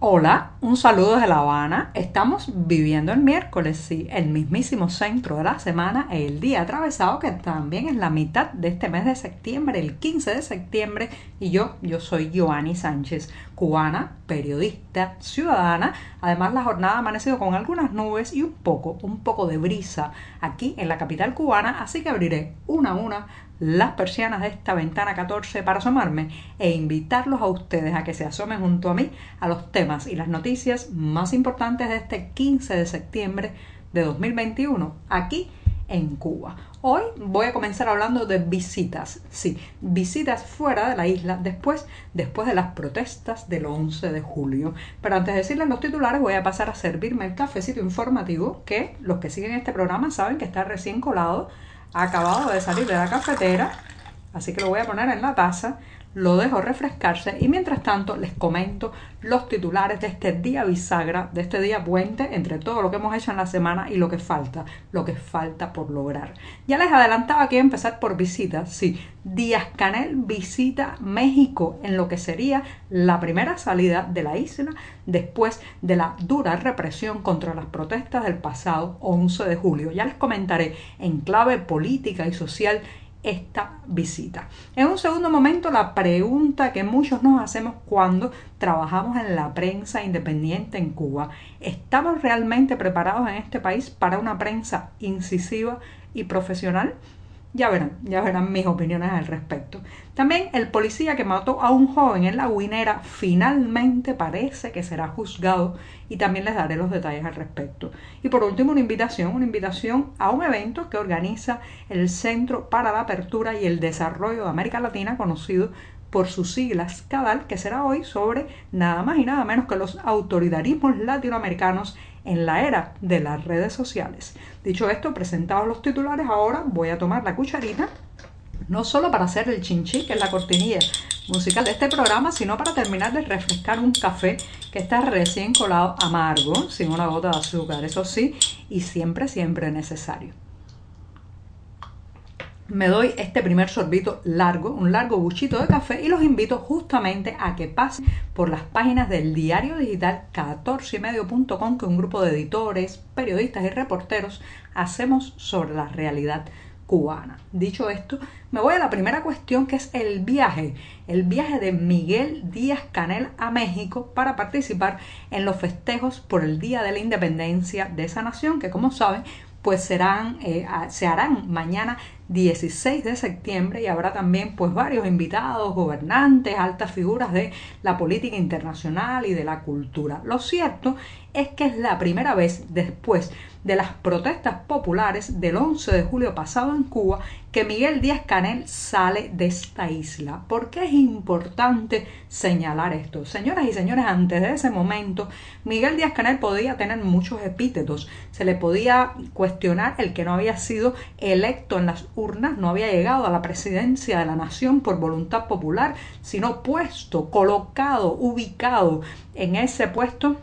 Hola, un saludo desde La Habana. Estamos viviendo el miércoles, sí, el mismísimo centro de la semana, el día atravesado que también es la mitad de este mes de septiembre, el 15 de septiembre, y yo, yo soy Joanny Sánchez, cubana, periodista, ciudadana. Además, la jornada ha amanecido con algunas nubes y un poco, un poco de brisa aquí en la capital cubana, así que abriré una a una las persianas de esta ventana 14 para asomarme e invitarlos a ustedes a que se asomen junto a mí a los temas y las noticias más importantes de este 15 de septiembre de 2021 aquí en Cuba. Hoy voy a comenzar hablando de visitas, sí, visitas fuera de la isla después, después de las protestas del 11 de julio. Pero antes de decirles los titulares voy a pasar a servirme el cafecito informativo que los que siguen este programa saben que está recién colado acabado de salir de la cafetera, así que lo voy a poner en la taza, lo dejo refrescarse y mientras tanto les comento los titulares de este día bisagra, de este día puente entre todo lo que hemos hecho en la semana y lo que falta, lo que falta por lograr. Ya les adelantaba que iba a empezar por visitas, sí, Díaz Canel visita México en lo que sería la primera salida de la isla después de la dura represión contra las protestas del pasado 11 de julio. Ya les comentaré en clave política y social esta visita. En un segundo momento, la pregunta que muchos nos hacemos cuando trabajamos en la prensa independiente en Cuba, ¿estamos realmente preparados en este país para una prensa incisiva y profesional? Ya verán, ya verán mis opiniones al respecto. También el policía que mató a un joven en la Guinera finalmente parece que será juzgado y también les daré los detalles al respecto. Y por último, una invitación, una invitación a un evento que organiza el Centro para la Apertura y el Desarrollo de América Latina, conocido por sus siglas CADAL, que será hoy sobre nada más y nada menos que los autoritarismos latinoamericanos en la era de las redes sociales. Dicho esto, presentados los titulares, ahora voy a tomar la cucharita, no solo para hacer el chinchí, que es la cortinilla musical de este programa, sino para terminar de refrescar un café que está recién colado amargo, sin una gota de azúcar, eso sí, y siempre, siempre necesario me doy este primer sorbito largo, un largo buchito de café y los invito justamente a que pasen por las páginas del diario digital 14ymedio.com que un grupo de editores, periodistas y reporteros hacemos sobre la realidad cubana. Dicho esto, me voy a la primera cuestión que es el viaje, el viaje de Miguel Díaz Canel a México para participar en los festejos por el Día de la Independencia de esa nación que como saben pues serán, eh, se harán mañana 16 de septiembre y habrá también pues varios invitados, gobernantes, altas figuras de la política internacional y de la cultura. Lo cierto es que es la primera vez después de las protestas populares del 11 de julio pasado en Cuba que Miguel Díaz Canel sale de esta isla. ¿Por qué es importante señalar esto? Señoras y señores, antes de ese momento, Miguel Díaz Canel podía tener muchos epítetos. Se le podía cuestionar el que no había sido electo en las urnas, no había llegado a la presidencia de la nación por voluntad popular, sino puesto, colocado, ubicado en ese puesto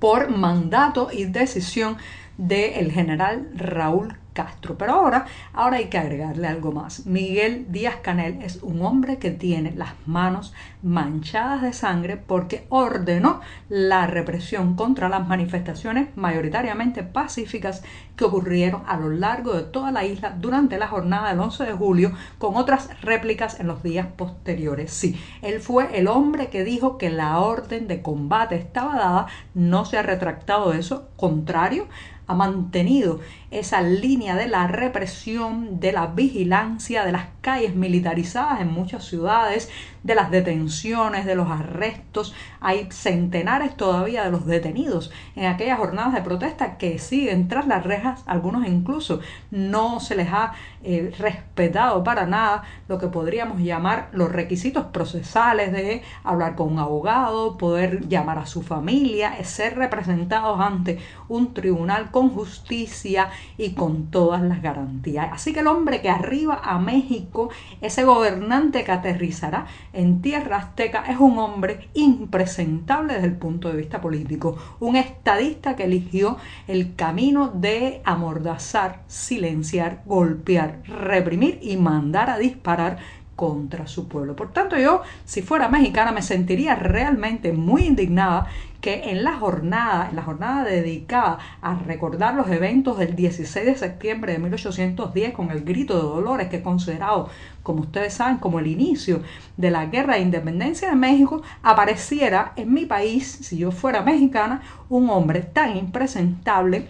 por mandato y decisión del general Raúl Castro. Pero ahora, ahora hay que agregarle algo más. Miguel Díaz Canel es un hombre que tiene las manos manchadas de sangre porque ordenó la represión contra las manifestaciones mayoritariamente pacíficas que ocurrieron a lo largo de toda la isla durante la jornada del 11 de julio con otras réplicas en los días posteriores. Sí, él fue el hombre que dijo que la orden de combate estaba dada, no se ha retractado de eso, contrario, ha mantenido esa línea de la represión, de la vigilancia, de las calles militarizadas en muchas ciudades, de las detenciones, de los arrestos. Hay centenares todavía de los detenidos en aquellas jornadas de protesta que siguen tras las rejas, algunos incluso no se les ha eh, respetado para nada lo que podríamos llamar los requisitos procesales de hablar con un abogado, poder llamar a su familia, ser representados ante un tribunal con justicia y con todas las garantías. Así que el hombre que arriba a México, ese gobernante que aterrizará en tierra azteca es un hombre impresentable desde el punto de vista político, un estadista que eligió el camino de amordazar, silenciar, golpear, reprimir y mandar a disparar contra su pueblo. Por tanto, yo, si fuera mexicana, me sentiría realmente muy indignada que en la jornada, en la jornada dedicada a recordar los eventos del 16 de septiembre de 1810 con el grito de Dolores, que es considerado, como ustedes saben, como el inicio de la guerra de independencia de México, apareciera en mi país, si yo fuera mexicana, un hombre tan impresentable,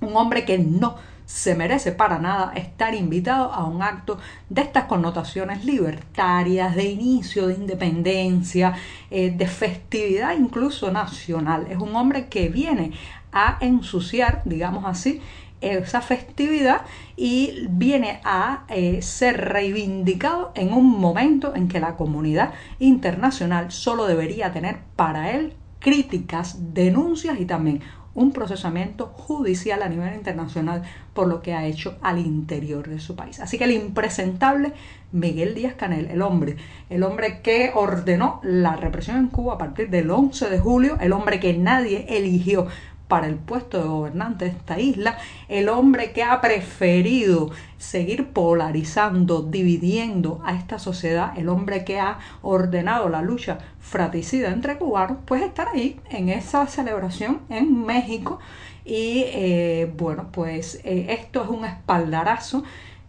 un hombre que no se merece para nada estar invitado a un acto de estas connotaciones libertarias, de inicio de independencia, eh, de festividad incluso nacional. Es un hombre que viene a ensuciar, digamos así, esa festividad y viene a eh, ser reivindicado en un momento en que la comunidad internacional solo debería tener para él críticas, denuncias y también un procesamiento judicial a nivel internacional por lo que ha hecho al interior de su país. Así que el impresentable Miguel Díaz Canel, el hombre, el hombre que ordenó la represión en Cuba a partir del 11 de julio, el hombre que nadie eligió para el puesto de gobernante de esta isla, el hombre que ha preferido seguir polarizando, dividiendo a esta sociedad, el hombre que ha ordenado la lucha fratricida entre cubanos, pues estar ahí en esa celebración en México. Y eh, bueno, pues eh, esto es un espaldarazo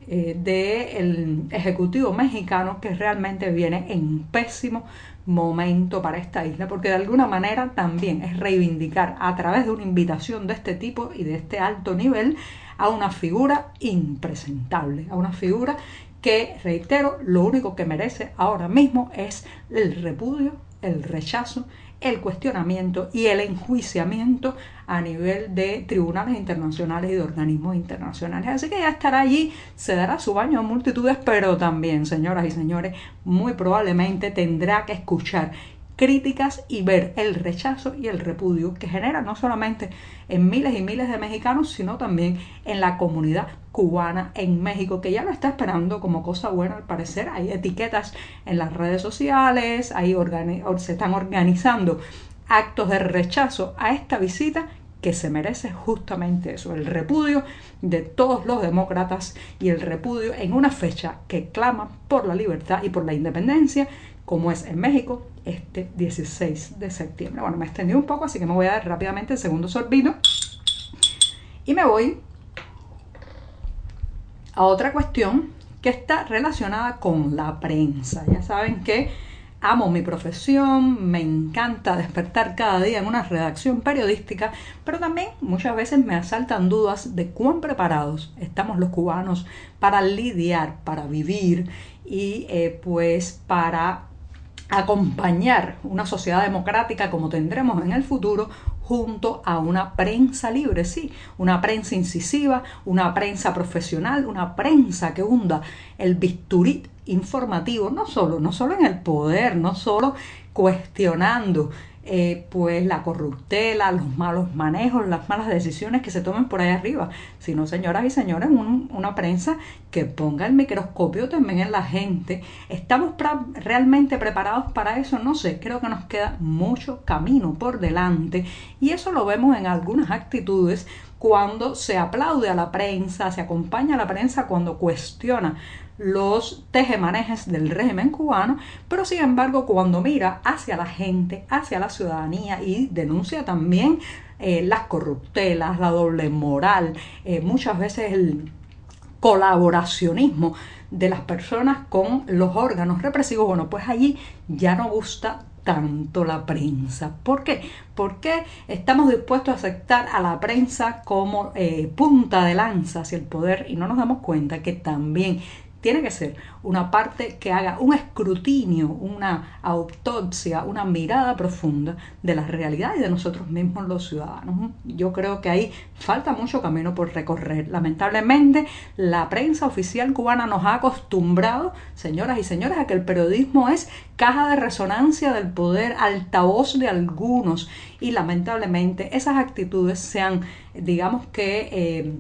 eh, del Ejecutivo mexicano que realmente viene en pésimo momento para esta isla, porque de alguna manera también es reivindicar a través de una invitación de este tipo y de este alto nivel a una figura impresentable, a una figura que, reitero, lo único que merece ahora mismo es el repudio, el rechazo el cuestionamiento y el enjuiciamiento a nivel de tribunales internacionales y de organismos internacionales. Así que ya estará allí, se dará su baño a multitudes, pero también, señoras y señores, muy probablemente tendrá que escuchar críticas y ver el rechazo y el repudio que genera no solamente en miles y miles de mexicanos, sino también en la comunidad cubana en México, que ya lo está esperando como cosa buena al parecer. Hay etiquetas en las redes sociales, ahí se están organizando actos de rechazo a esta visita que se merece justamente eso, el repudio de todos los demócratas y el repudio en una fecha que clama por la libertad y por la independencia, como es en México este 16 de septiembre. Bueno, me extendí un poco, así que me voy a dar rápidamente el segundo sorbito. Y me voy a otra cuestión que está relacionada con la prensa. Ya saben que amo mi profesión, me encanta despertar cada día en una redacción periodística, pero también muchas veces me asaltan dudas de cuán preparados estamos los cubanos para lidiar, para vivir y eh, pues para acompañar una sociedad democrática como tendremos en el futuro junto a una prensa libre, sí, una prensa incisiva, una prensa profesional, una prensa que hunda el bisturí informativo, no solo, no solo en el poder, no solo cuestionando eh, pues la corruptela, los malos manejos, las malas decisiones que se tomen por ahí arriba, sino señoras y señores, una prensa que ponga el microscopio también en la gente. ¿Estamos realmente preparados para eso? No sé, creo que nos queda mucho camino por delante y eso lo vemos en algunas actitudes cuando se aplaude a la prensa, se acompaña a la prensa cuando cuestiona los tejemanejes del régimen cubano, pero sin embargo cuando mira hacia la gente, hacia la ciudadanía y denuncia también eh, las corruptelas, la doble moral, eh, muchas veces el colaboracionismo de las personas con los órganos represivos, bueno, pues allí ya no gusta tanto la prensa. ¿Por qué? Porque estamos dispuestos a aceptar a la prensa como eh, punta de lanza hacia el poder y no nos damos cuenta que también tiene que ser una parte que haga un escrutinio, una autopsia, una mirada profunda de la realidad y de nosotros mismos los ciudadanos. Yo creo que ahí falta mucho camino por recorrer. Lamentablemente, la prensa oficial cubana nos ha acostumbrado, señoras y señores, a que el periodismo es caja de resonancia del poder, altavoz de algunos y lamentablemente esas actitudes se han, digamos que, eh,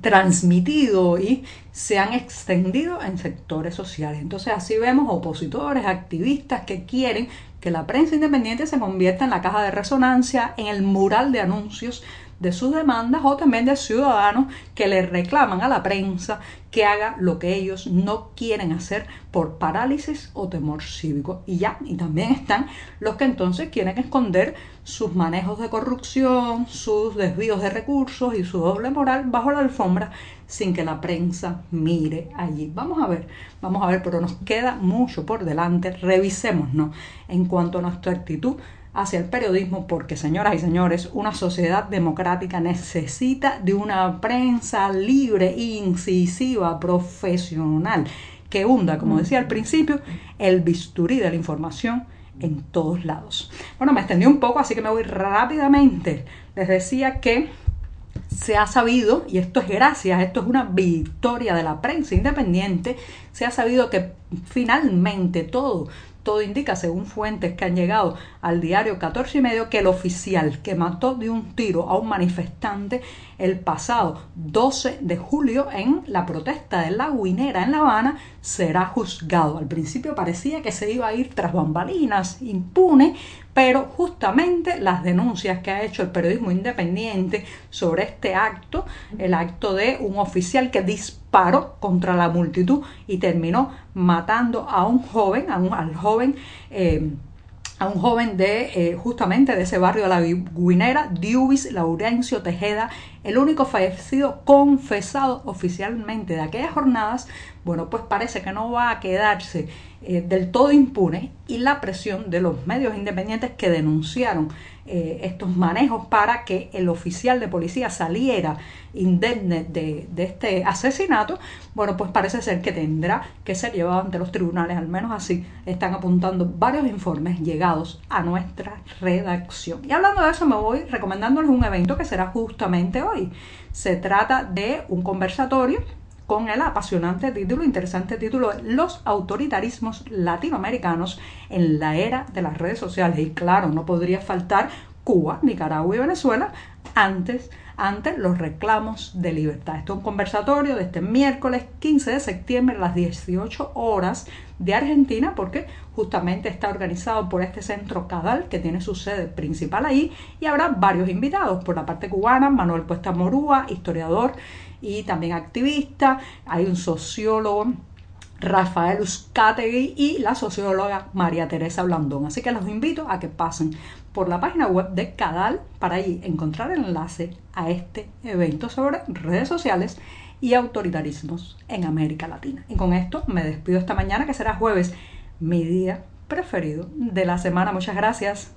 transmitido y se han extendido en sectores sociales. Entonces así vemos opositores, activistas que quieren que la prensa independiente se convierta en la caja de resonancia, en el mural de anuncios de sus demandas o también de ciudadanos que le reclaman a la prensa que haga lo que ellos no quieren hacer por parálisis o temor cívico. Y ya, y también están los que entonces quieren esconder sus manejos de corrupción, sus desvíos de recursos y su doble moral bajo la alfombra sin que la prensa mire allí. Vamos a ver, vamos a ver, pero nos queda mucho por delante. Revisémonos en cuanto a nuestra actitud hacia el periodismo porque, señoras y señores, una sociedad democrática necesita de una prensa libre, incisiva, profesional, que hunda, como decía al principio, el bisturí de la información en todos lados. Bueno, me extendí un poco, así que me voy rápidamente. Les decía que se ha sabido, y esto es gracias, esto es una victoria de la prensa independiente, se ha sabido que finalmente todo, todo indica, según fuentes que han llegado al diario 14 y medio, que el oficial que mató de un tiro a un manifestante el pasado 12 de julio en la protesta de la Guinera en La Habana será juzgado. Al principio parecía que se iba a ir tras bambalinas, impune, pero justamente las denuncias que ha hecho el periodismo independiente sobre este acto, el acto de un oficial que disparó contra la multitud y terminó matando a un joven, a un, al joven eh, a un joven de eh, justamente de ese barrio de la Guinera, Diubis Laurencio Tejeda, el único fallecido confesado oficialmente de aquellas jornadas, bueno, pues parece que no va a quedarse eh, del todo impune y la presión de los medios independientes que denunciaron eh, estos manejos para que el oficial de policía saliera indemne de, de, este asesinato, bueno, pues parece ser que tendrá que ser llevado ante los tribunales, al menos así están apuntando varios informes llegados a nuestra redacción. Y hablando de eso, me voy recomendándoles un evento que será justamente hoy. Se trata de un conversatorio con el apasionante título, interesante título, Los autoritarismos latinoamericanos en la era de las redes sociales. Y claro, no podría faltar Cuba, Nicaragua y Venezuela antes ante los reclamos de libertad. Esto es un conversatorio de este miércoles 15 de septiembre a las 18 horas de Argentina porque justamente está organizado por este centro CADAL que tiene su sede principal ahí y habrá varios invitados por la parte cubana, Manuel Puesta Morúa, historiador y también activista, hay un sociólogo Rafael Uzcategui y la socióloga María Teresa Blandón. Así que los invito a que pasen por la página web de Cadal para ahí encontrar enlace a este evento sobre redes sociales y autoritarismos en América Latina. Y con esto me despido esta mañana que será jueves, mi día preferido de la semana. Muchas gracias.